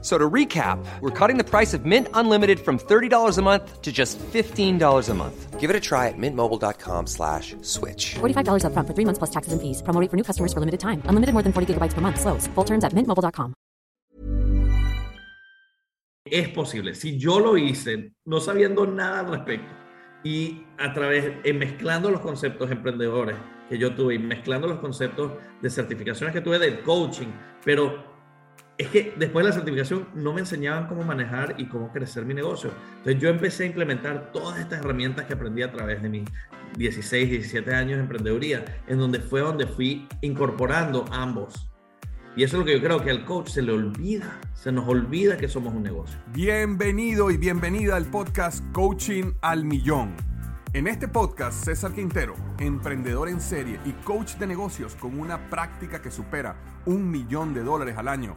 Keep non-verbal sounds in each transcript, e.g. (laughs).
So to recap, we're cutting the price of Mint Unlimited from $30 a month to just $15 a month. Give it a try at mintmobile.com slash switch. $45 upfront for three months plus taxes and fees. Promo rate for new customers for limited time. Unlimited more than 40 gigabytes per month. Slows. Full terms at mintmobile.com. Es posible. Si yo lo hice, no sabiendo nada al respecto, y a través, eh, mezclando los conceptos emprendedores que yo tuve y mezclando los conceptos de certificaciones que tuve de coaching, pero es que después de la certificación no me enseñaban cómo manejar y cómo crecer mi negocio. Entonces yo empecé a implementar todas estas herramientas que aprendí a través de mis 16, 17 años de emprendeduría, en donde fue donde fui incorporando ambos. Y eso es lo que yo creo que al coach se le olvida, se nos olvida que somos un negocio. Bienvenido y bienvenida al podcast Coaching al Millón. En este podcast, César Quintero, emprendedor en serie y coach de negocios con una práctica que supera un millón de dólares al año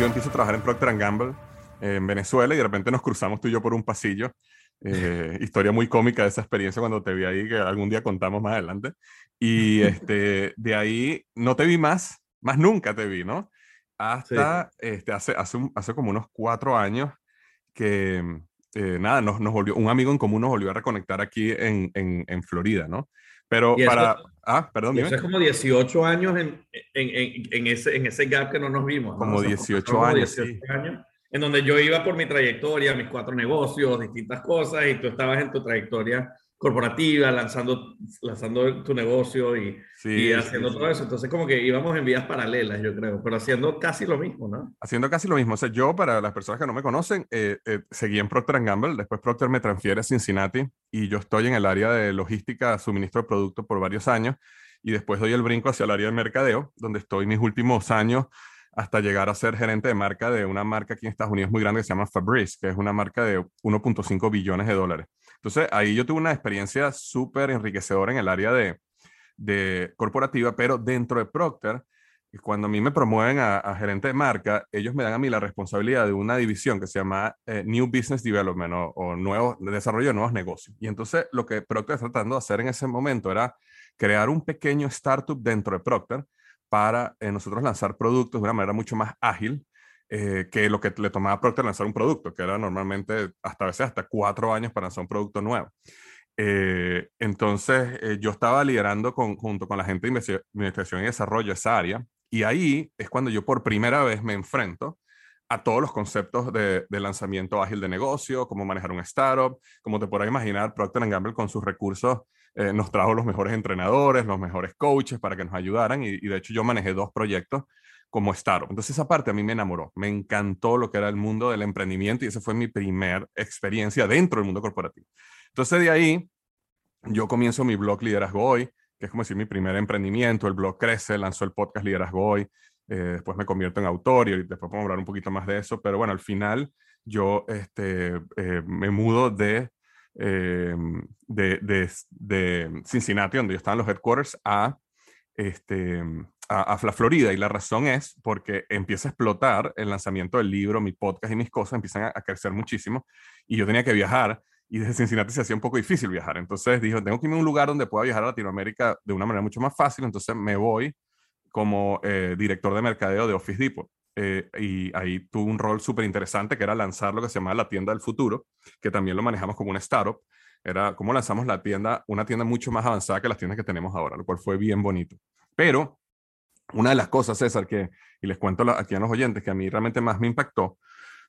Yo empiezo a trabajar en Procter Gamble en Venezuela y de repente nos cruzamos tú y yo por un pasillo. Eh, (laughs) historia muy cómica de esa experiencia cuando te vi ahí, que algún día contamos más adelante. Y (laughs) este, de ahí no te vi más, más nunca te vi, ¿no? Hasta este, hace, hace, hace como unos cuatro años que, eh, nada, nos, nos, volvió, un amigo en común nos volvió a reconectar aquí en, en, en Florida, ¿no? Pero para... ah, perdón, dime. Eso es como 18 años en, en, en, ese, en ese gap que no nos vimos. Como 18 años. 18 años en donde yo iba por mi trayectoria, mis cuatro negocios, distintas cosas, y tú estabas en tu trayectoria corporativa, lanzando, lanzando tu negocio y, y haciendo todo eso. Entonces, como que íbamos en vías paralelas, yo creo, pero haciendo casi lo mismo, ¿no? Haciendo casi lo mismo. O sea, yo, para las personas que no me conocen, eh, eh, seguí en Procter Gamble, después Procter me transfiere a Cincinnati y yo estoy en el área de logística, suministro de productos por varios años y después doy el brinco hacia el área de mercadeo, donde estoy mis últimos años hasta llegar a ser gerente de marca de una marca aquí en Estados Unidos muy grande que se llama Fabrice, que es una marca de 1.5 billones de dólares. Entonces, ahí yo tuve una experiencia súper enriquecedora en el área de, de corporativa, pero dentro de Procter, cuando a mí me promueven a, gerente de marca, ellos me dan a mí la responsabilidad de una división que se llama eh, New Business Development o, nuevo, desarrollo de nuevos negocios. Y entonces lo que Procter está tratando de hacer en ese momento era crear un pequeño startup dentro de Procter para eh, nosotros lanzar productos de una manera mucho más ágil eh, que lo que le tomaba a Procter lanzar un producto, que era normalmente hasta a veces hasta cuatro años para lanzar un producto nuevo. Eh, entonces, yo estaba liderando con, junto con la gente de investigación y desarrollo esa área, y ahí es cuando yo por primera vez me enfrento a todos los conceptos de, de, lanzamiento ágil de negocio, cómo manejar un startup, como te podrás imaginar, Procter Gamble con sus recursos eh, nos trajo los mejores entrenadores, los mejores coaches para que nos ayudaran y, de hecho yo manejé dos proyectos como startup. Entonces esa parte a mí me enamoró, me encantó lo que era el mundo del emprendimiento y esa fue mi primera experiencia dentro del mundo corporativo. Entonces de ahí yo comienzo mi blog Liderazgo Hoy, que es como decir mi primer emprendimiento, el blog crece, lanzó el podcast Liderazgo Hoy, eh, después me convierto en autor y después podemos hablar un poquito más de eso, pero bueno, al final yo este, eh, me mudo de eh, de, de, de, Cincinnati, donde yo estaba en los headquarters, a, este, a, a, la Florida. Y la razón es porque empieza a explotar el lanzamiento del libro, mi podcast y mis cosas empiezan a, a crecer muchísimo. Y yo tenía que viajar y desde Cincinnati se hacía un poco difícil viajar. Entonces dijo, tengo que irme a un lugar donde pueda viajar a Latinoamérica de una manera mucho más fácil. Entonces me voy como eh, director de mercadeo de Office Depot. Eh, y ahí tuvo un rol súper interesante que era lanzar lo que se llama la tienda del futuro, que también lo manejamos como una startup. Era cómo lanzamos la tienda, una tienda mucho más avanzada que las tiendas que tenemos ahora, lo cual fue bien bonito. Pero una de las cosas, César, que, y les cuento aquí a los oyentes, que a mí realmente más me impactó,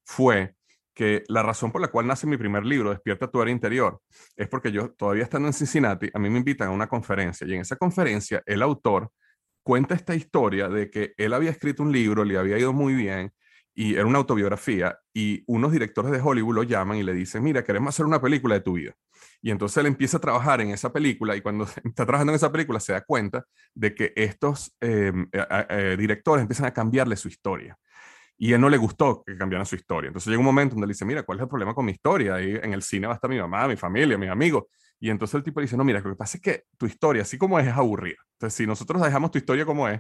fue que la razón por la cual nace mi primer libro, Despierta tu área interior, es porque yo todavía estando en Cincinnati, a mí me invitan a una conferencia y en esa conferencia el autor cuenta esta historia de que él había escrito un libro, le había ido muy bien, y era una autobiografía, y unos directores de Hollywood lo llaman y le dicen, mira, queremos hacer una película de tu vida. Y entonces él empieza a trabajar en esa película y cuando (laughs) está trabajando en esa película se da cuenta de que estos em, eh, directores empiezan a cambiarle su historia. Y él no le gustó que cambiaran su historia. Entonces llega un momento donde él dice, mira, ¿cuál es el problema con mi historia? Y en el cine va a estar mi mamá, mi familia, mis amigos. Y entonces el tipo dice, no, mira, lo que pasa es que tu historia, así como es, es aburrida. Entonces, si nosotros dejamos tu historia como es,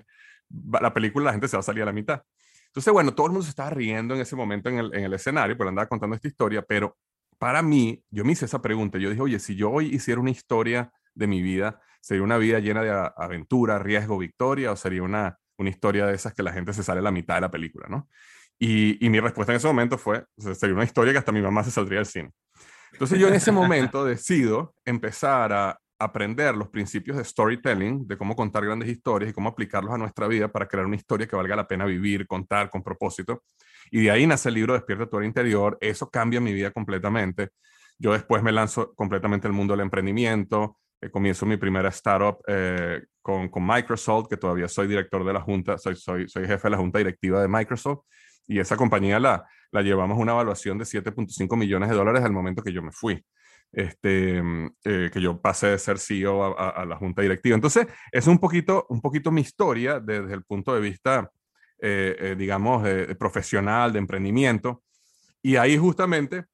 la película la gente se va a salir a la mitad. Entonces, bueno, todo el mundo se estaba riendo en ese momento en el, en el escenario, pero andaba contando esta historia, pero para mí, yo me hice esa pregunta. Yo dije, oye, si yo hoy hiciera una historia de mi vida, ¿sería una vida llena de aventura, riesgo, victoria o sería una, una historia de esas que la gente se sale a la mitad de la película, ¿no? Y, y mi respuesta en ese momento fue, sería una historia que hasta mi mamá se saldría del cine. Entonces yo en ese momento (laughs) decido empezar a aprender los principios de storytelling, de cómo contar grandes historias y cómo aplicarlos a nuestra vida para crear una historia que valga la pena vivir, contar con propósito. Y de ahí nace el libro Despierta tu interior. Eso cambia mi vida completamente. Yo después me lanzo completamente al mundo del emprendimiento. Eh, comienzo mi primera startup eh, con, con, Microsoft, que todavía soy director de la junta, soy, soy, soy jefe de la junta directiva de Microsoft. Y esa compañía la, la llevamos a una evaluación de 7.5 millones de dólares al momento que yo me fui. Este, eh, que yo pasé de ser CEO a, a, la junta directiva. Entonces, es un poquito, un poquito mi historia desde el punto de vista eh, eh, digamos, profesional, de emprendimiento. Y ahí justamente,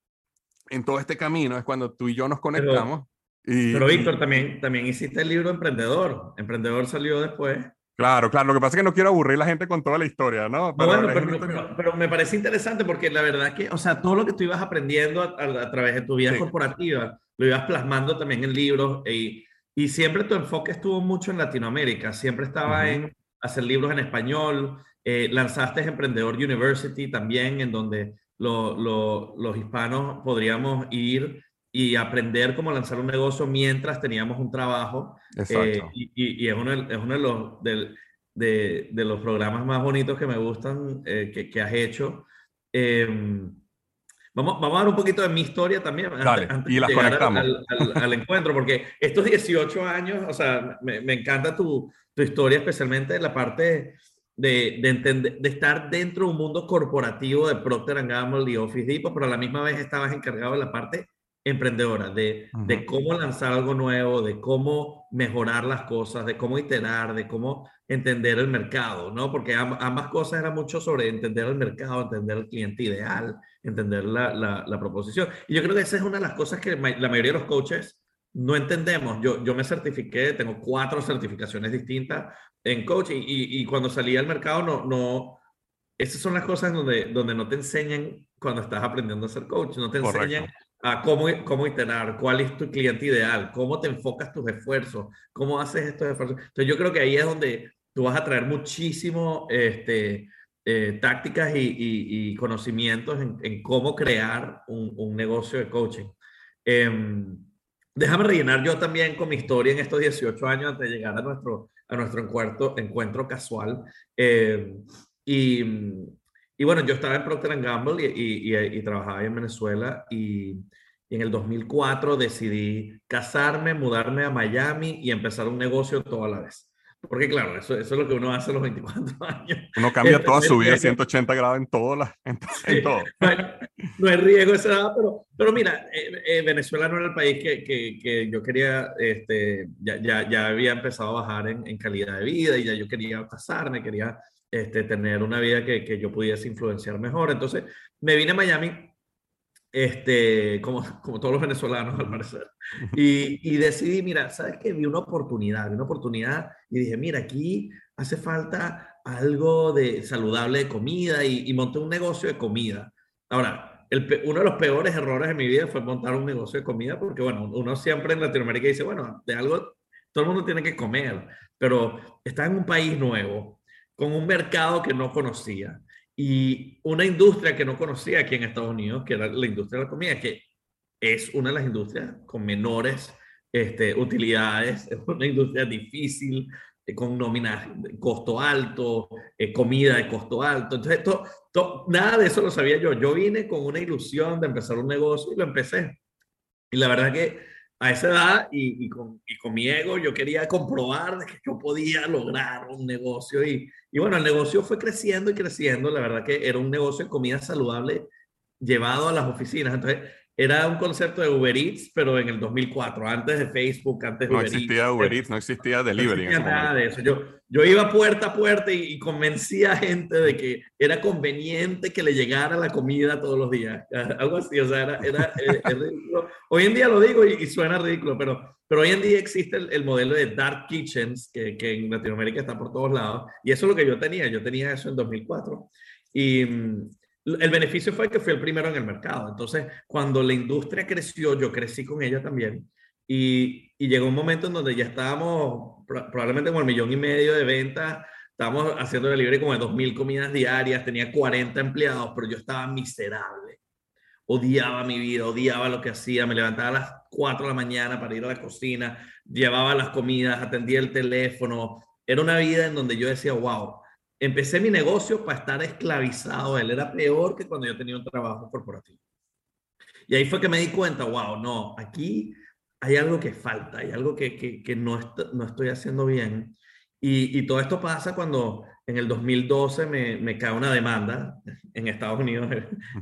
en todo este camino, es cuando tú y yo nos conectamos. Pero, y, pero Víctor, también, también hiciste el libro Emprendedor. Emprendedor salió después. Claro, claro. Lo que pasa es que no quiero aburrir a la gente con toda la historia, ¿no? Pero, bueno, pero, pero, me parece interesante porque la verdad que, o sea, todo lo que tú ibas aprendiendo a, a, través de tu vida corporativa, lo ibas plasmando también en libros y, y, siempre tu enfoque estuvo mucho en Latinoamérica. Siempre estaba uh -huh. en hacer libros en español, eh, lanzaste Emprendedor University también, en donde lo, lo, los hispanos podríamos ir y aprender cómo lanzar un negocio mientras teníamos un trabajo. Eh, y, y, es, uno, es uno de los, de, de, de, los programas más bonitos que me gustan eh, que, que, has hecho. Em, vamos, vamos a dar un poquito de mi historia también Dale, antes, y de llegar al, al, al, encuentro, porque estos 18 años, o sea, me, me encanta tu, tu historia, especialmente en la parte de, de, entender, de estar dentro de un mundo corporativo de Procter Gamble y Office Depot, pero a la misma vez estabas encargado de la parte emprendedora, de, uh -huh. de cómo lanzar algo nuevo, de cómo mejorar las cosas, de cómo iterar, de cómo entender el mercado, ¿no? Porque amb ambas cosas eran mucho sobre entender el mercado, entender el cliente ideal, entender la, la, la, proposición. Y yo creo que esa es una de las cosas que la mayoría de los coaches no entendemos. Yo, yo me certifiqué, tengo cuatro certificaciones distintas en coach y, y, y, cuando salí al mercado no, no, esas son las cosas donde, donde no te enseñan cuando estás aprendiendo a ser coach, no te Correcto. enseñan a cómo, cómo iterar, cuál es tu cliente ideal, cómo te enfocas tus esfuerzos, cómo haces estos esfuerzos. Entonces yo creo que ahí es donde tú vas a traer muchísimo este, eh, tácticas y, y, y, conocimientos en, en cómo crear un, un, negocio de coaching. Eh, déjame rellenar yo también con mi historia en estos 18 años antes de llegar a nuestro a nuestro encuentro, encuentro casual. Eh, y, y, bueno, yo estaba en Procter Gamble y, y, y, trabajaba en Venezuela y, en el 2004 decidí casarme, mudarme a Miami y empezar un negocio toda la vez. Porque claro, eso, eso, es lo que uno hace a los 24 (laughs) años. Uno cambia toda su vida 180 grados en todo. La, en, en todo. (laughs) No, hay, no, hay, riesgo esa edad, pero, pero mira, eh, eh, Venezuela no era el país que, que, que yo quería, este, ya, ya, ya, había empezado a bajar en, en, calidad de vida y ya yo quería casarme, quería este, tener una vida que, que yo pudiese influenciar mejor. Entonces me vine a Miami este, como, como todos los venezolanos al parecer. Y, y decidí, mira, ¿sabes qué? Vi una oportunidad, vi una oportunidad y dije, mira, aquí hace falta algo de saludable de comida y, y monté un negocio de comida. Ahora, el, uno de los peores errores de mi vida fue montar un negocio de comida porque, bueno, uno siempre en Latinoamérica dice, bueno, de algo todo el mundo tiene que comer, pero está en un país nuevo, con un mercado que no conocía y una industria que no conocía aquí en Estados Unidos, que era la industria de la comida, que es una de las industrias con menores este, utilidades, (laughs) es una industria difícil, eh, con nóminas de costo alto, eh, comida de costo alto. Entonces, to, to, nada de eso lo sabía yo. Yo vine con una ilusión de empezar un negocio y lo empecé. Y la verdad que a esa edad y, y, con, y, con, mi ego yo quería comprobar que yo podía lograr un negocio y, y, bueno, el negocio fue creciendo y creciendo, la verdad que era un negocio de comida saludable llevado a las oficinas, entonces era un concepto de Uber Eats, pero en el 2004, antes de Facebook, antes de no existía Uber Eats, no existía delivery. No existía nada de eso. Yo, yo iba puerta a puerta y, convencía a gente de que era conveniente que le llegara la comida todos los días. (laughs) Algo así, o sea, era, era, eh, ridículo. Hoy en día lo digo y, suena ridículo, pero, pero hoy en día existe el, el modelo de Dark Kitchens, que, que, en Latinoamérica está por todos lados. Y eso es lo que yo tenía. Yo tenía eso en 2004. Y mm, el beneficio fue que fui el primero en el mercado. Entonces, cuando la industria creció, yo crecí con ella también. Y, llegó un momento en donde ya estábamos probablemente con el millón y medio de ventas. Estábamos haciendo delivery como de 2.000 comidas diarias. Tenía 40 empleados, pero yo estaba miserable. Odiaba mi vida, odiaba lo que hacía. Me levantaba a las 4 de la mañana para ir a la cocina, llevaba las comidas, atendía el teléfono. Era una vida en donde yo decía, wow, empecé mi negocio para estar esclavizado. Él era peor que cuando yo tenía un trabajo corporativo. Y ahí fue que me di cuenta, wow, no, aquí hay algo que falta, hay algo que, que, que no, no estoy haciendo bien. Y, y, todo esto pasa cuando en el 2012 me, me cae una demanda en Estados Unidos,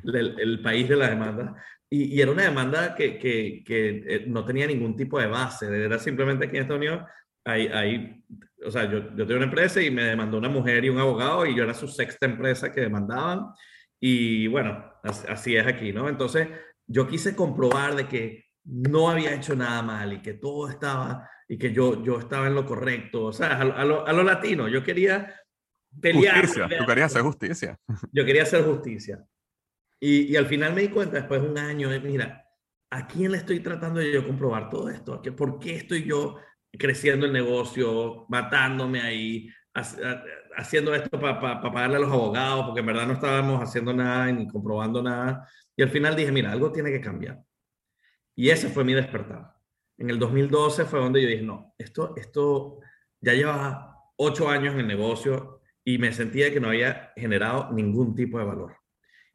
el, el país de la demanda, y, y, era una demanda que, que, que, eh, no tenía ningún tipo de base, era simplemente que en Estados Unidos hay, hay o sea, yo, yo tengo una empresa y me demandó una mujer y un abogado y yo era su sexta empresa que demandaban. Y bueno, así es aquí, ¿no? Entonces, yo quise comprobar de que no había hecho nada mal y que todo estaba y que yo, yo estaba en lo correcto, o sea, a, lo, a lo, latino, yo quería pelear. Justicia, tú querías hacer justicia. (laughs) Yo quería hacer justicia. Y, y, al final me di cuenta, después de un año, mira, ¿a quién le estoy tratando de yo comprobar todo esto? ¿Por qué estoy yo creciendo el negocio, matándome ahí, haciendo esto para pagarle a los abogados, porque en verdad no estábamos haciendo nada ni comprobando nada. Y al final dije, mira, algo tiene que cambiar. Y ese fue mi despertar. En el 2012 fue donde yo dije, no, esto, esto ya lleva ocho años en el negocio y me sentía que no había generado ningún tipo de valor.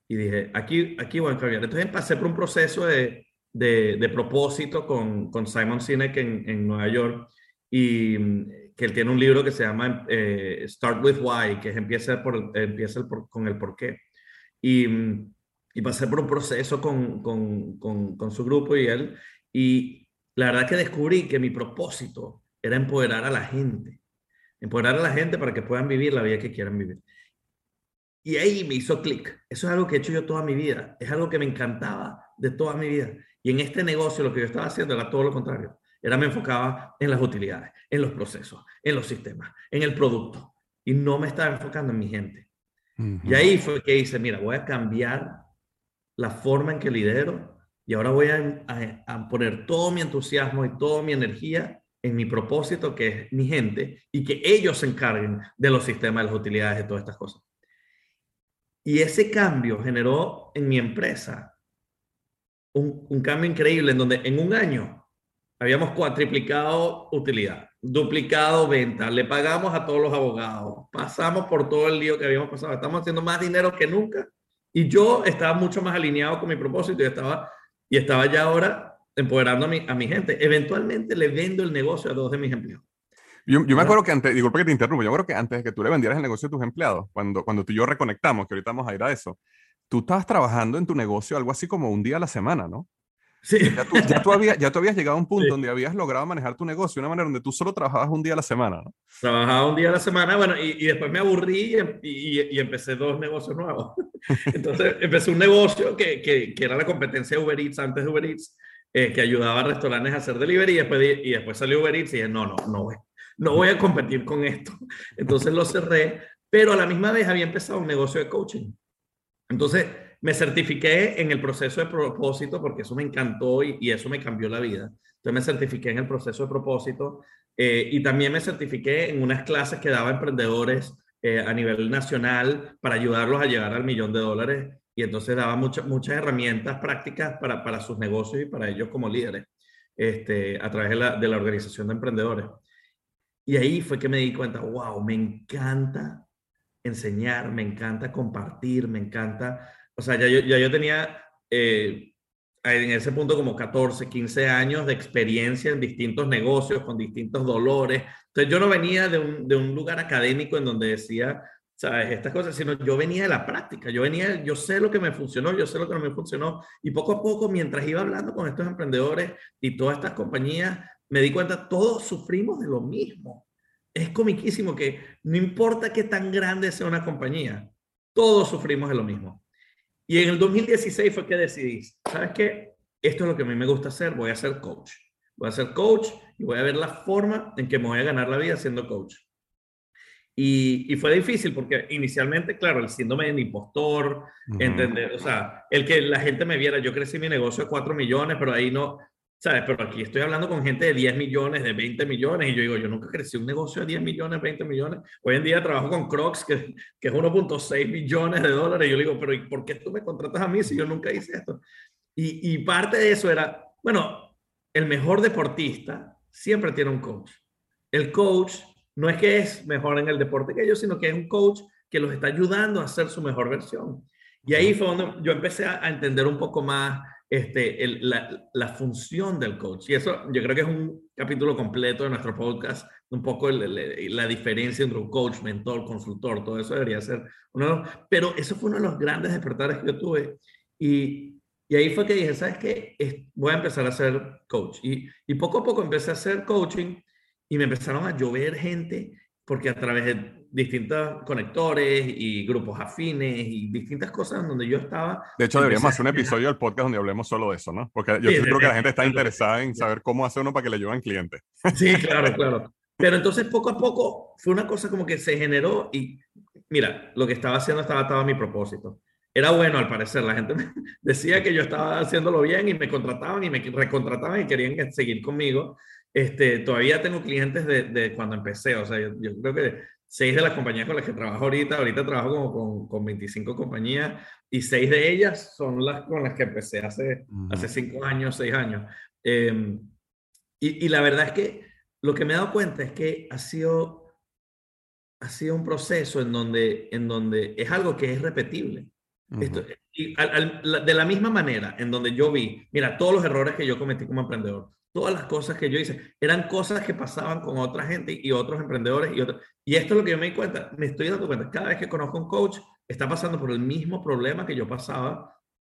Y dije, aquí, aquí voy a cambiar. Entonces pasé por un proceso de, de, de propósito con, con, Simon Sinek en, en, Nueva York y mm, que él tiene un libro que se llama eh, Start with Why, que es empieza, por, empieza el por, con el por qué. Y, mm, y, pasé por un proceso con, con, con, con su grupo y él, y la verdad que descubrí que mi propósito era empoderar a la gente, empoderar a la gente para que puedan vivir la vida que quieran vivir. Y ahí me hizo clic. Eso es algo que he hecho yo toda mi vida. Es algo que me encantaba de toda mi vida. Y en este negocio lo que yo estaba haciendo era todo lo contrario. Era me enfocaba en las utilidades, en los procesos, en los sistemas, en el producto. Y no me estaba enfocando en mi gente. Y ahí fue que hice, mira, voy a cambiar la forma en que lidero y ahora voy a, a, poner todo mi entusiasmo y toda mi energía en mi propósito, que es mi gente, y que ellos se encarguen de los sistemas, de las utilidades, de todas estas cosas. Y ese cambio generó en mi empresa un, un, cambio increíble en donde en un año habíamos cuatriplicado utilidad, duplicado venta, le pagamos a todos los abogados, pasamos por todo el lío que habíamos pasado, estamos haciendo más dinero que nunca y yo estaba mucho más alineado con mi propósito y estaba, y estaba ya ahora empoderando a mi, a mi gente. Eventualmente le vendo el negocio a dos de mis empleados. Yo, yo, me acuerdo que antes, disculpa que te interrumpa, yo creo que antes de que tú le vendieras el negocio a tus empleados, cuando, cuando tú y yo reconectamos, que ahorita vamos a ir a eso, tú estabas trabajando en tu negocio algo así como un día a la semana, ¿no? Sí. Ya tú, ya tú, habías, ya tú habías llegado a un punto sí. donde habías logrado manejar tu negocio de una manera donde tú solo trabajabas un día a la semana, ¿no? Trabajaba un día a la semana, bueno, y, y después me aburrí y, y, y, empecé dos negocios nuevos. (laughs) Entonces, empecé un negocio que, que, que, era la competencia de Uber Eats antes de Uber Eats, eh, que ayudaba a restaurantes a hacer delivery y después, y después salió Uber Eats y dije, no, no, no voy, no voy a competir con esto. Entonces lo cerré, pero a la misma vez había empezado un negocio de coaching. Entonces, me certifiqué en el proceso de propósito porque eso me encantó y, y, eso me cambió la vida. Entonces me certifiqué en el proceso de propósito eh, y también me certifiqué en unas clases que daba emprendedores eh, a nivel nacional para ayudarlos a llegar al millón de dólares y entonces daba muchas muchas herramientas prácticas para, para sus negocios y para ellos como líderes este, a través la, de la organización de emprendedores. Y ahí fue que me di cuenta, wow, me encanta enseñar, me encanta compartir, me encanta o sea, ya yo, ya yo tenía, eh, en ese punto como 14, 15 años de experiencia en distintos negocios, con distintos dolores. Entonces yo no venía de un, de un lugar académico en donde decía, sabes, estas cosas, sino yo venía de la práctica, yo venía, yo sé lo que me funcionó, yo sé lo que no me funcionó, y poco a poco, mientras iba hablando con estos emprendedores y todas estas compañías, me di cuenta, todos sufrimos de lo mismo. Es comiquísimo que no importa qué tan grande sea una compañía, todos sufrimos de lo mismo. Y en el 2016 fue que decidí, ¿sabes qué? Esto es lo que a mí me gusta hacer, voy a ser coach. Voy a ser coach y voy a ver la forma en que me voy a ganar la vida siendo coach. Y, fue difícil porque inicialmente, claro, el síndrome del impostor, entender, o sea, el que la gente me viera, yo crecí mi negocio de 4 millones, pero ahí no, ¿sabes? Pero aquí estoy hablando con gente de 10 millones, de 20 millones, y yo digo, yo nunca crecí un negocio de 10 millones, 20 millones. Hoy en día trabajo con Crocs, que, que es 1.6 millones de dólares, y yo digo, pero ¿y por qué tú me contratas a mí si yo nunca hice esto? Y, y parte de eso era, bueno, el mejor deportista siempre tiene un coach. El coach no es que es mejor en el deporte que ellos, sino que es un coach que los está ayudando a hacer su mejor versión. Y ahí fue donde yo empecé a, entender un poco más este, la, función del coach. Y eso yo creo que es un capítulo completo de nuestro podcast, un poco la diferencia entre un coach, mentor, consultor, todo eso debería ser uno. Pero eso fue uno de los grandes despertares que yo tuve. Y, y ahí fue que dije, ¿sabes qué? Voy a empezar a ser coach. Y, y poco a poco empecé a hacer coaching y me empezaron a llover gente porque a través de distintos conectores y grupos afines y distintas cosas donde yo estaba. De hecho, deberíamos hacer un episodio del podcast donde hablemos solo de eso, ¿no? Porque yo creo que la gente está interesada en saber cómo hace uno para que le lleven clientes. Sí, claro, claro. Pero entonces poco a poco fue una cosa como que se generó y mira, lo que estaba haciendo estaba atado a mi propósito. Era bueno al parecer, la gente decía que yo estaba haciéndolo bien y me contrataban y me recontrataban y querían seguir conmigo. Este, todavía tengo clientes de, de cuando empecé, o sea, yo, creo que seis de las compañías con las que trabajo ahorita, ahorita trabajo como con, con 25 compañías y seis de ellas son las con las que empecé hace, hace cinco años, seis años. Em, y, y, la verdad es que lo que me he dado cuenta es que ha sido, ha sido un proceso en donde, en donde es algo que es repetible. Esto, de la misma manera en donde yo vi, mira, todos los errores que yo cometí como emprendedor, todas las cosas que yo hice, eran cosas que pasaban con otra gente y otros emprendedores y otros. Y esto es lo que yo me di cuenta, me estoy dando cuenta, cada vez que conozco a un coach, está pasando por el mismo problema que yo pasaba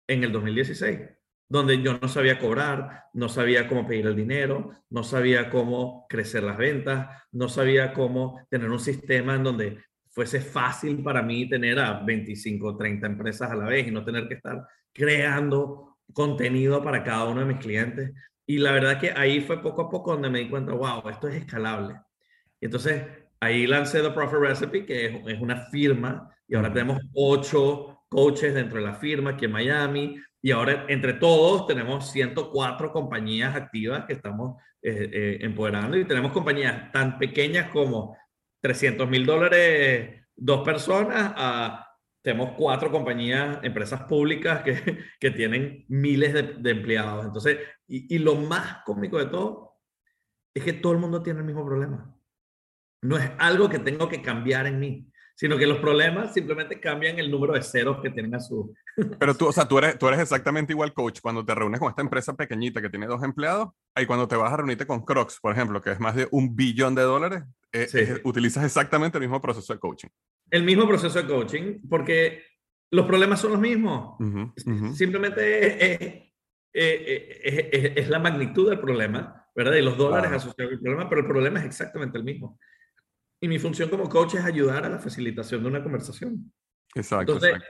en el 2016, donde yo no sabía cobrar, no sabía cómo pedir el dinero, no sabía cómo crecer las ventas, no sabía cómo tener un sistema en donde fuese fácil para mí tener a 25 o 30 empresas a la vez y no tener que estar creando contenido para cada uno de mis clientes. Y la verdad que ahí fue poco a poco donde me di cuenta, wow, esto es escalable. Y entonces ahí lancé The Profit Recipe, que es, es una firma, y ahora tenemos ocho coaches dentro de la firma aquí en Miami. Y ahora entre todos tenemos 104 compañías activas que estamos eh, eh, empoderando y tenemos compañías tan pequeñas como 300 mil dólares dos personas tenemos cuatro compañías, empresas públicas que, (laughs) que tienen miles de, de empleados. Entonces, y, y, lo más cómico de todo es que todo el mundo tiene el mismo problema. No es algo que tengo que cambiar en mí, sino que los problemas simplemente cambian el número de ceros que tienen a su... (laughs) Pero tú, o sea, tú eres, tú eres exactamente igual coach cuando te reúnes con esta empresa pequeñita que tiene dos empleados y cuando te vas a reunirte con Crocs, por ejemplo, que es más de un billón de dólares, eh, utilizas exactamente el mismo proceso de coaching. El mismo proceso de coaching, porque los problemas son los mismos. Simplemente es, es, la magnitud del problema, ¿verdad? Y los dólares asociados al problema, pero el problema es exactamente el mismo. Y mi función como coach es ayudar a la facilitación de una conversación. Exacto. Entonces,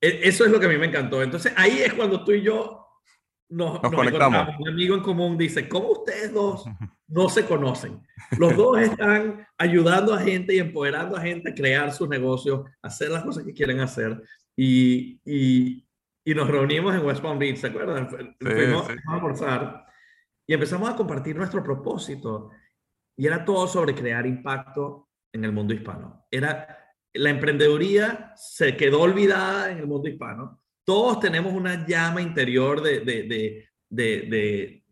e, eso es lo que a mí me encantó. Entonces, ahí es cuando tú y yo nos, nos, conectamos. Un amigo en común dice, ¿cómo ustedes dos no se conocen? Los dos están ayudando a gente y empoderando a gente a crear sus negocios, a hacer las cosas que quieren hacer. Y, y, y nos reunimos en West Palm Beach, ¿se acuerdan? Fuimos a almorzar y empezamos a compartir nuestro propósito. Y era todo sobre crear impacto en el mundo hispano. Era la emprendeduría se quedó olvidada en el mundo hispano todos tenemos una llama interior de, de, de,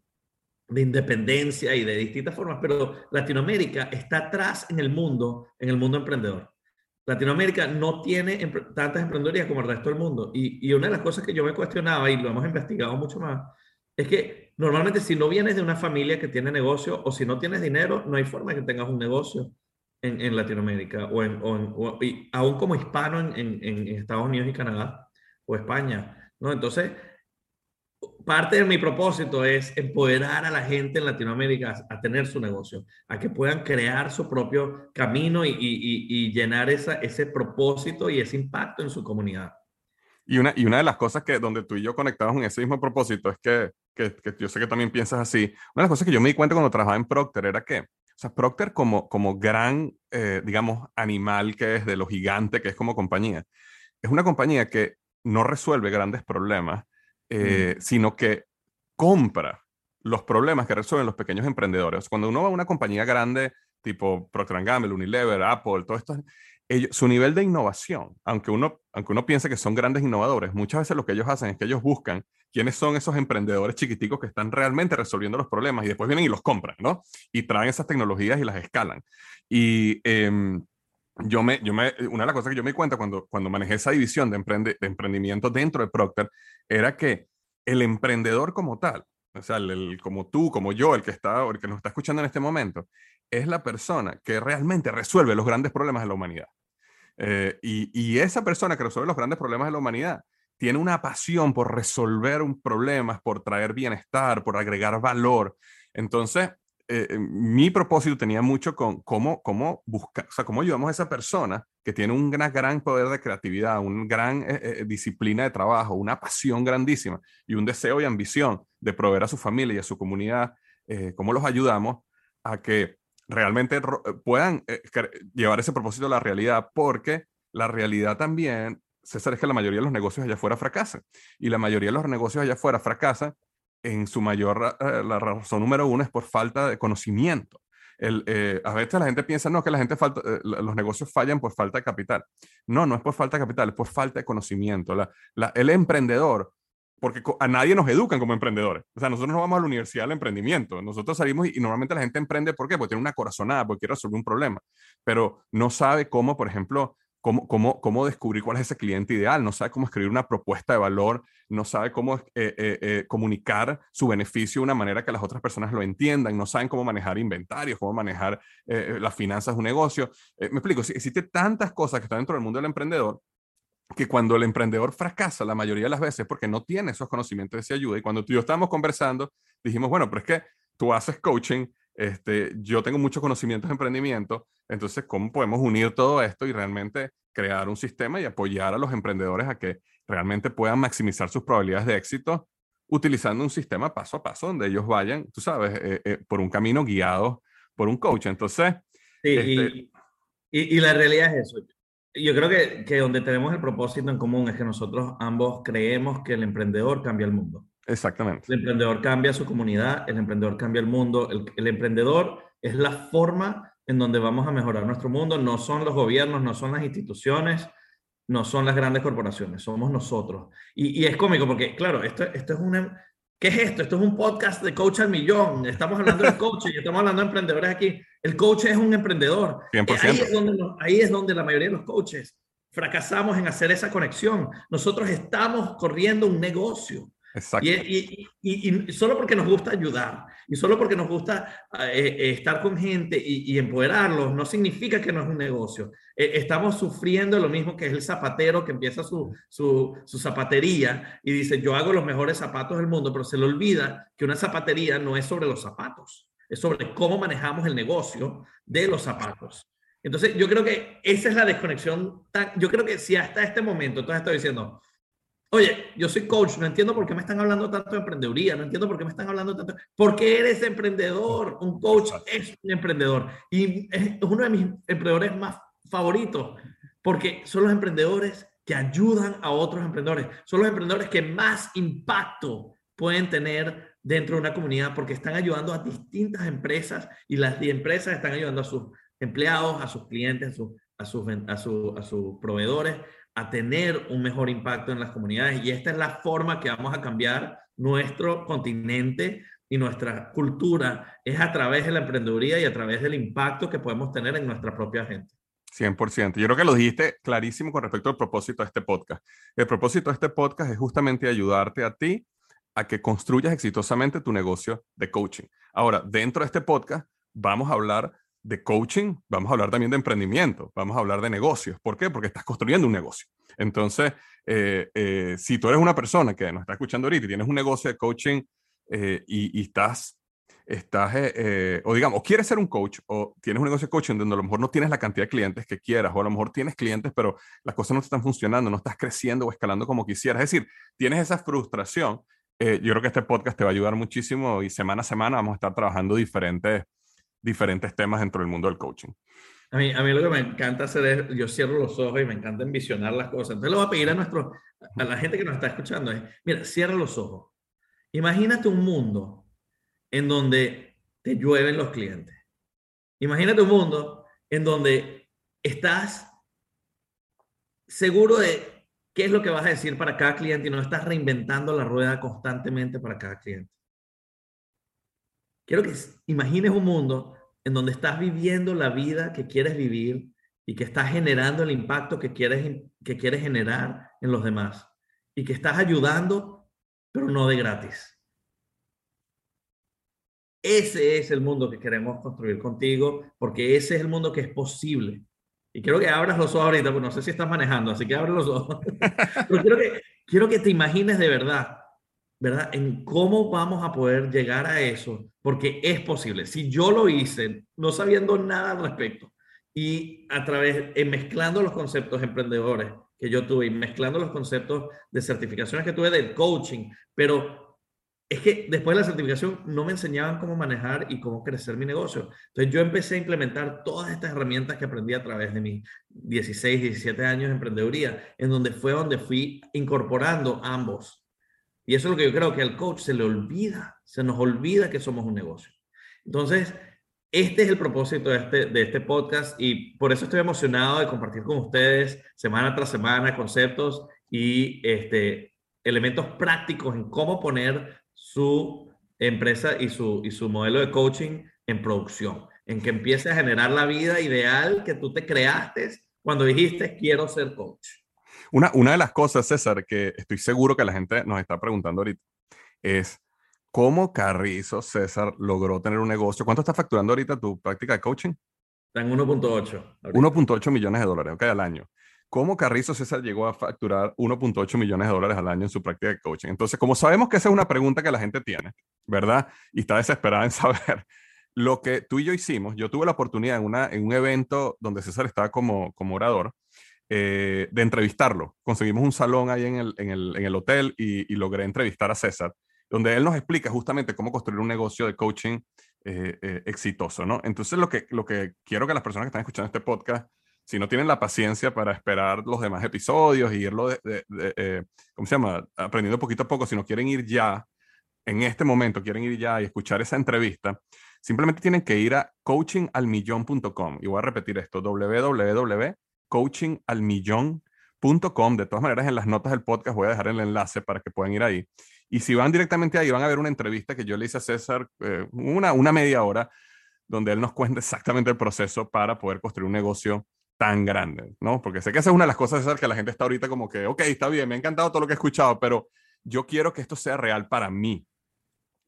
de, independencia y de distintas formas, pero Latinoamérica está atrás en el mundo, en el mundo emprendedor. Latinoamérica no tiene tantas emprendedorías como el resto del mundo. Y, y, una de las cosas que yo me cuestionaba, y lo hemos investigado mucho más, es que normalmente si no vienes de una familia que tiene negocio o si no tienes dinero, no hay forma de que tengas un negocio en, en Latinoamérica o, en, o, y aún como hispano en, Estados Unidos y Canadá o España. ¿no? Entonces, parte de mi propósito es empoderar a la gente en Latinoamérica a, tener su negocio, a que puedan crear su propio camino y, y, llenar esa, ese propósito y ese impacto en su comunidad. Y una, y una de las cosas que donde tú y yo conectamos en ese mismo propósito es que, que, que, yo sé que también piensas así. Una de las cosas que yo me di cuenta cuando trabajaba en Procter era que, o sea, Procter como, como gran, eh, digamos, animal que es de lo gigante que es como compañía, es una compañía que no resuelve grandes problemas, eh, sino que compra los problemas que resuelven los pequeños emprendedores. Cuando uno va a una compañía grande, tipo Procter Gamble, Unilever, Apple, todo esto, ellos, su nivel de innovación, aunque uno, aunque uno piense que son grandes innovadores, muchas veces lo que ellos hacen es que ellos buscan quiénes son esos emprendedores chiquiticos que están realmente resolviendo los problemas y después vienen y los compran, ¿no? Y traen esas tecnologías y las escalan. Y em, yo me, yo me, una de las cosas que yo me di cuenta cuando, cuando manejé esa división de, emprende, de emprendimiento dentro de Procter era que el emprendedor como tal, o sea, el, como tú, como yo, el que, está, el que nos está escuchando en este momento, es la persona que realmente resuelve los grandes problemas de la humanidad. Eh, y, y, esa persona que resuelve los grandes problemas de la humanidad tiene una pasión por resolver un problema, por traer bienestar, por agregar valor. Entonces, eh, eh, mi propósito tenía mucho con cómo, cómo buscar, o sea, cómo ayudamos a esa persona que tiene un gran, gran poder de creatividad, una gran eh, disciplina de trabajo, una pasión grandísima y un deseo y ambición de proveer a su familia y a su comunidad, cómo los ayudamos a que realmente puedan llevar ese propósito a la realidad, porque la realidad también, César, es que la mayoría de los negocios allá afuera fracasan. Y la mayoría de los negocios allá afuera fracasan en su mayor, eh, la razón número uno es por falta de conocimiento. El, eh, a veces la gente piensa, no, que la gente falta, eh, los negocios fallan por falta de capital. No, no es por falta de capital, es por falta de conocimiento. El emprendedor, porque a nadie nos educan como emprendedores. O sea, nosotros no vamos a la universidad del emprendimiento. Nosotros salimos y, y, normalmente la gente emprende, ¿por qué? Porque tiene una corazonada, porque quiere resolver un problema, pero no sabe cómo, por ejemplo, cómo, cómo, cómo descubrir cuál es ese cliente ideal, no sabe cómo escribir una propuesta de valor, no sabe cómo eh, eh, eh, comunicar su beneficio de una manera que las otras personas lo entiendan, no saben cómo manejar inventarios, cómo manejar las finanzas de un negocio. me explico, existen tantas cosas que están dentro del mundo del emprendedor que cuando el emprendedor fracasa la mayoría de las veces porque no tiene esos conocimientos de esa ayuda y cuando tú y yo estábamos conversando dijimos, bueno, pero es que tú haces coaching, este, yo tengo muchos conocimientos de emprendimiento, entonces, ¿cómo podemos unir todo esto y realmente crear un sistema y apoyar a los emprendedores a que realmente puedan maximizar sus probabilidades de éxito utilizando un sistema paso a paso donde ellos vayan, tú sabes, eh, eh, por un camino guiado por un coach? Entonces... Sí, este y, y, la realidad es eso. Yo creo que, que donde tenemos el propósito en común es que nosotros ambos creemos que el emprendedor cambia el mundo. Exactamente. El emprendedor cambia su comunidad, el emprendedor cambia el mundo, el, el, emprendedor es la forma en donde vamos a mejorar nuestro mundo, no son los gobiernos, no son las instituciones, no son las grandes corporaciones, somos nosotros. Y, y es cómico porque, claro, esto, esto es una... ¿Qué es esto? Esto es un podcast de coach al millón. Estamos hablando de coaching y estamos hablando de emprendedores aquí. El coach es un emprendedor. 100%. Ahí es, donde, ahí es donde la mayoría de los coaches fracasamos en hacer esa conexión. Nosotros estamos corriendo un negocio. Exacto. Y, solo porque nos gusta ayudar y solo porque nos gusta eh, eh, estar con gente y, empoderarlos, no significa que no es un negocio. Eh, estamos sufriendo lo mismo que es el zapatero que empieza su, su, su, zapatería y dice, yo hago los mejores zapatos del mundo, pero se le olvida que una zapatería no es sobre los zapatos, es sobre cómo manejamos el negocio de los zapatos. Entonces, yo creo que esa es la desconexión. Yo creo que si hasta este momento tú estás diciendo, Oye, yo soy coach, no entiendo por qué me están hablando tanto de emprendeduría, no entiendo por qué me están hablando tanto. Porque eres emprendedor, un coach es un emprendedor. Y es uno de mis emprendedores más favoritos, porque son los emprendedores que ayudan a otros emprendedores, son los emprendedores que más impacto pueden tener dentro de una comunidad, porque están ayudando a distintas empresas y las empresas están ayudando a sus empleados, a sus clientes, a, sus, a, sus, a sus proveedores a tener un mejor impacto en las comunidades. Y esta es la forma que vamos a cambiar nuestro continente y nuestra cultura, es a través de la emprendeduría y a través del impacto que podemos tener en nuestra propia gente. 100%. Yo creo que lo dijiste clarísimo con respecto al propósito de este podcast. El propósito de este podcast es justamente ayudarte a ti a que construyas exitosamente tu negocio de coaching. Ahora, dentro de este podcast vamos a hablar de coaching, vamos a hablar también de emprendimiento, vamos a hablar de negocios. ¿Por qué? Porque estás construyendo un negocio. Entonces, eh, eh, si tú eres una persona que nos está escuchando ahorita y tienes un negocio de coaching eh, y, y, estás estás, eh, eh, o digamos, o quieres ser un coach, o tienes un negocio de coaching donde a lo mejor no tienes la cantidad de clientes que quieras, o a lo mejor tienes clientes, pero las cosas no te están funcionando, no estás creciendo o escalando como quisieras. Es decir, tienes esa frustración. Eh, yo creo que este podcast te va a ayudar muchísimo y semana a semana vamos a estar trabajando diferentes, diferentes temas dentro del mundo del coaching. A mí, a mí lo que me encanta hacer es, yo cierro los ojos y me encanta envisionar las cosas. Entonces le voy a pedir a, nuestro, a la gente que nos está escuchando, es, mira, cierra los ojos. Imagínate un mundo en donde te llueven los clientes. Imagínate un mundo en donde estás seguro de qué es lo que vas a decir para cada cliente y no estás reinventando la rueda constantemente para cada cliente. Quiero que imagines un mundo en donde estás viviendo la vida que quieres vivir y que estás generando el impacto que quieres, que quieres generar en los demás y que estás ayudando, pero no de gratis. Ese es el mundo que queremos construir contigo, porque ese es el mundo que es posible. Y quiero que abras los ojos ahorita, porque no sé si estás manejando, así que abre los ojos. (laughs) Pero quiero que, quiero que te imagines de verdad, ¿verdad? En cómo vamos a poder llegar a eso, porque es posible. Si yo lo hice, no sabiendo nada al respecto, y a través, en mezclando los conceptos emprendedores que yo tuve, y mezclando los conceptos de certificaciones que tuve del coaching, pero es que después de la certificación no me enseñaban cómo manejar y cómo crecer mi negocio. Entonces yo empecé a implementar todas estas herramientas que aprendí a través de mis 16, 17 años de emprendeduría, en donde fue donde fui incorporando ambos. Y eso es lo que yo creo que al coach se le olvida, se nos olvida que somos un negocio. Entonces, este es el propósito de este, de este podcast y por eso estoy emocionado de compartir con ustedes semana tras semana conceptos y este, elementos prácticos en cómo poner su empresa y su, y su modelo de coaching en producción, en que empiece a generar la vida ideal que tú te creaste cuando dijiste quiero ser coach. Una, una de las cosas, César, que estoy seguro que la gente nos está preguntando ahorita, es cómo Carrizo César logró tener un negocio. ¿Cuánto está facturando ahorita tu práctica de coaching? Está en 1.8. 1.8 millones de dólares, ok, al año cómo Carrizo César llegó a facturar 1.8 millones de dólares al año en su práctica de coaching. Entonces, como sabemos que esa es una pregunta que la gente tiene, ¿verdad? Y está desesperada en (laughs) saber lo que tú y yo hicimos. Yo tuve la oportunidad en, una, en un evento donde César estaba como, como orador. Eh, de entrevistarlo. Conseguimos un salón ahí en el, en el, en el hotel y, logré entrevistar a César, donde él nos explica justamente cómo construir un negocio de coaching eh, eh, exitoso, ¿no? Entonces, lo que, lo que quiero que las personas que están escuchando este podcast si no tienen la paciencia para esperar los demás episodios y irlo, de, eh, ¿cómo se llama? Aprendiendo poquito a poco, si no quieren ir ya, en este momento quieren ir ya y escuchar esa entrevista, simplemente tienen que ir a coachingalmillón.com. Y voy a repetir esto, www.coachingalmillón.com. De todas maneras, en las notas del podcast voy a dejar el enlace para que puedan ir ahí. Y si van directamente ahí, van a ver una entrevista que yo le hice a César, eh, una, una media hora, donde él nos cuenta exactamente el proceso para poder construir un negocio tan grande, ¿no? Porque sé que esa es una de las cosas esas que la gente está ahorita como que, ok, está bien, me ha encantado todo lo que he escuchado, pero yo quiero que esto sea real para mí.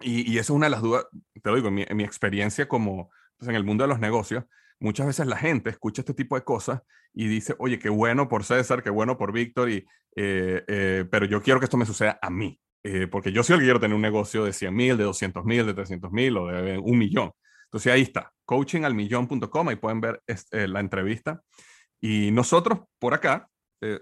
Y, y eso es una de las dudas, te lo digo, en mi, mi experiencia como pues, en el mundo de los negocios, muchas veces la gente escucha este tipo de cosas y dice, oye, qué bueno por César, qué bueno por Víctor, eh, eh, pero yo quiero que esto me suceda a mí, eh, porque yo soy el que quiero tener un negocio de 100 mil, de 200 mil, de 300 mil o de un millón. Entonces ahí está, coachingalmillón.com, ahí pueden ver este, la entrevista. Y nosotros por acá,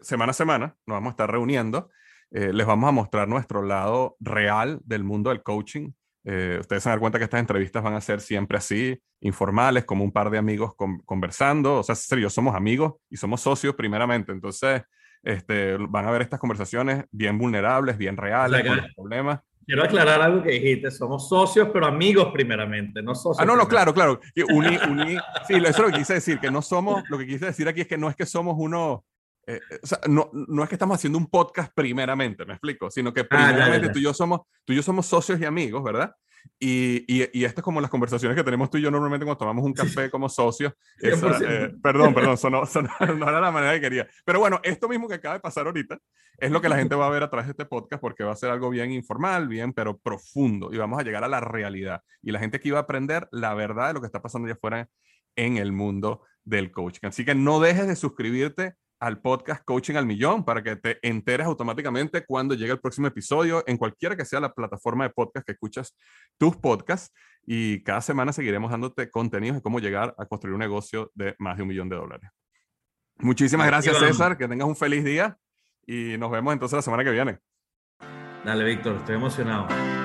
semana a semana, nos vamos a estar reuniendo. Les vamos a mostrar nuestro lado real del mundo del coaching. Eh, ustedes se dan cuenta que estas entrevistas van a ser siempre así, informales, como un par de amigos conversando. O sea, serio, somos amigos y somos socios primeramente. Entonces, este, van a ver estas conversaciones bien vulnerables, bien reales, con los problemas. Quiero aclarar algo que dijiste, somos socios, pero amigos primeramente, no socios. Ah, no, no, claro, claro. Uní, uní, (laughs) sí, eso es lo que quise decir, que no somos, lo que quise decir aquí es que no es que somos uno, eh, o sea, no, no es que estamos haciendo un podcast primeramente, me explico, sino que primeramente ah, tú, y yo somos, tú y yo somos socios y amigos, ¿verdad? Y, y, esto es como las conversaciones que tenemos tú y yo normalmente cuando tomamos un café como socios. Eh, perdón, perdón, (laughs) (laughs) no era la manera que quería. Pero bueno, esto mismo que acaba de pasar ahorita es lo que la gente va a ver a través de este podcast porque va a ser algo bien informal, bien, pero profundo. Y vamos a llegar a la realidad. Y la gente aquí va a aprender la verdad de lo que está pasando allá afuera en el mundo del coaching. Así que no dejes de suscribirte al podcast Coaching al Millón para que te enteres automáticamente cuando llegue el próximo episodio en cualquiera que sea la plataforma de podcast que escuchas tus podcasts y cada semana seguiremos dándote contenidos de cómo llegar a construir un negocio de más de un millón de dólares. Muchísimas gracias César, que tengas un feliz día y nos vemos entonces la semana que viene. Dale Víctor, estoy emocionado.